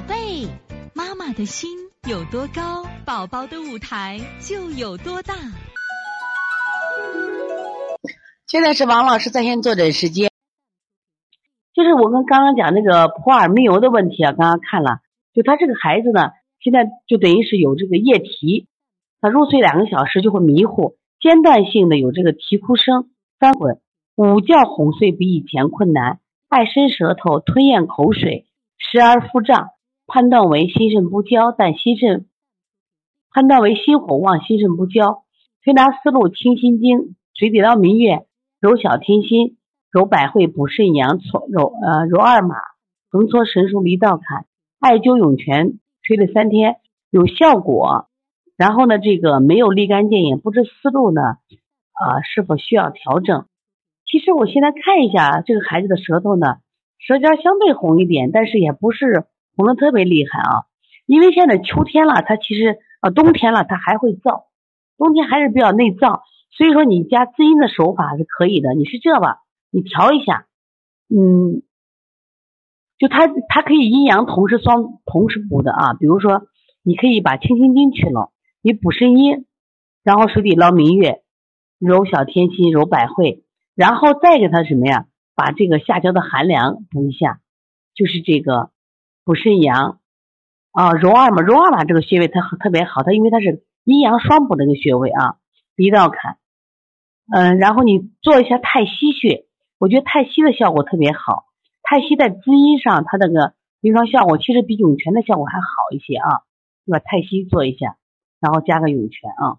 宝贝，妈妈的心有多高，宝宝的舞台就有多大。现在是王老师在线坐诊时间，就是我们刚刚讲那个普尔密尤的问题啊，刚刚看了，就他这个孩子呢，现在就等于是有这个夜啼，他入睡两个小时就会迷糊，间断性的有这个啼哭声，翻滚，午觉哄睡比以前困难，爱伸舌头，吞咽口水，时而腹胀，判断为心肾不交，但心肾判断为心火旺，心肾不交，推拿思路清心经，水底捞明月。揉小天心，揉百会，补肾阳，搓揉呃揉二马，横搓神枢离道坎，艾灸涌泉，推了三天有效果。然后呢，这个没有立竿见影，不知思路呢，啊是否需要调整？其实我现在看一下这个孩子的舌头呢，舌尖相对红一点，但是也不是红的特别厉害啊。因为现在秋天了，它其实啊冬天了，它还会燥，冬天还是比较内燥。所以说你加滋阴的手法是可以的，你是这吧？你调一下，嗯，就它它可以阴阳同时双同时补的啊。比如说，你可以把清心经去了，你补肾阴，然后水底捞明月，揉小天心，揉百会，然后再给它什么呀？把这个下焦的寒凉补一下，就是这个补肾阳啊，揉二嘛，揉二嘛这个穴位它特别好，它因为它是阴阳双补的一个穴位啊，离道坎。嗯，然后你做一下太溪穴，我觉得太溪的效果特别好。太溪在滋阴上，它那个临床效果其实比涌泉的效果还好一些啊。对吧？太溪做一下，然后加个涌泉啊。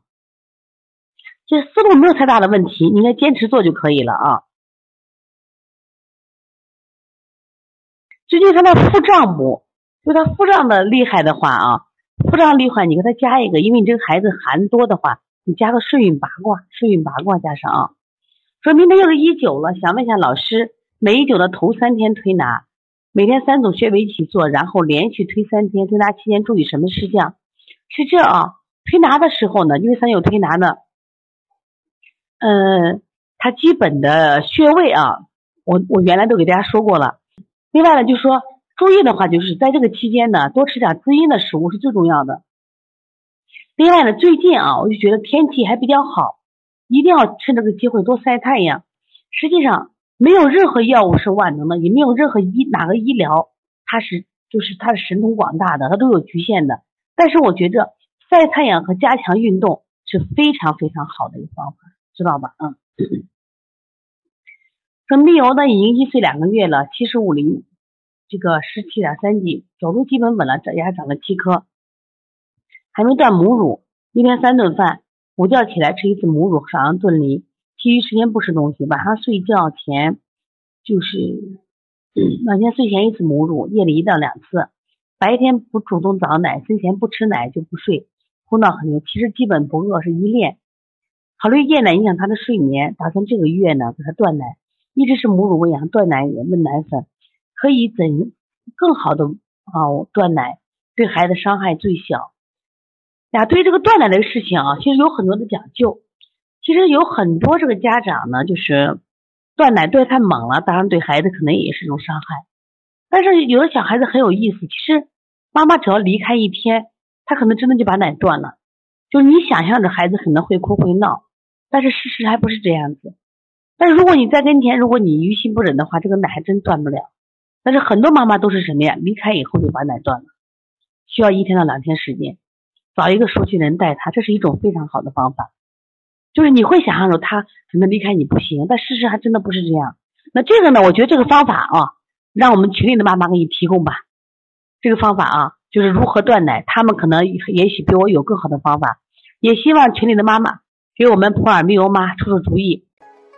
这思路没有太大的问题，你应该坚持做就可以了啊。最近他的腹胀不？就他腹胀的厉害的话啊，腹胀厉害，你给他加一个，因为你这个孩子寒多的话。你加个顺运八卦，顺运八卦加上啊，说明天又是一九了。想问一下老师，每一九的头三天推拿，每天三组穴位一起做，然后连续推三天。推拿期间注意什么事项？是这啊，推拿的时候呢，因为三九推拿呢，嗯，它基本的穴位啊，我我原来都给大家说过了。另外呢，就说注意的话，就是在这个期间呢，多吃点滋阴的食物是最重要的。另外呢，最近啊，我就觉得天气还比较好，一定要趁这个机会多晒太阳。实际上，没有任何药物是万能的，也没有任何医哪个医疗它是就是它是神通广大的，它都有局限的。但是我觉着晒太阳和加强运动是非常非常好的一个方法，知道吧？嗯。说密友呢已经一岁两个月了，七十五厘，这个十七点三斤，走路基本稳了，长牙长了七颗。还没断母乳，一天三顿饭，午觉起来吃一次母乳，少量炖梨，其余时间不吃东西。晚上睡觉前就是，晚间睡前一次母乳，夜里一到两次。白天不主动早奶，睡前不吃奶就不睡，哭闹很久。其实基本不饿，是依恋。考虑夜奶影响他的睡眠，打算这个月呢给他断奶，一直是母乳喂养，断奶也喂奶粉，可以怎更好的啊断奶，对孩子伤害最小。呀，对于这个断奶的事情啊，其实有很多的讲究。其实有很多这个家长呢，就是断奶断太猛了，当然对孩子可能也是一种伤害。但是有的小孩子很有意思，其实妈妈只要离开一天，他可能真的就把奶断了。就是你想象着孩子可能会哭会闹，但是事实还不是这样子。但是如果你在跟前，如果你于心不忍的话，这个奶还真断不了。但是很多妈妈都是什么呀？离开以后就把奶断了，需要一天到两天时间。找一个熟悉人带他，这是一种非常好的方法。就是你会想象着他可能离开你不行，但事实还真的不是这样。那这个呢？我觉得这个方法啊，让我们群里的妈妈给你提供吧。这个方法啊，就是如何断奶，他们可能也许比我有更好的方法。也希望群里的妈妈给我们普洱密欧妈出出主意。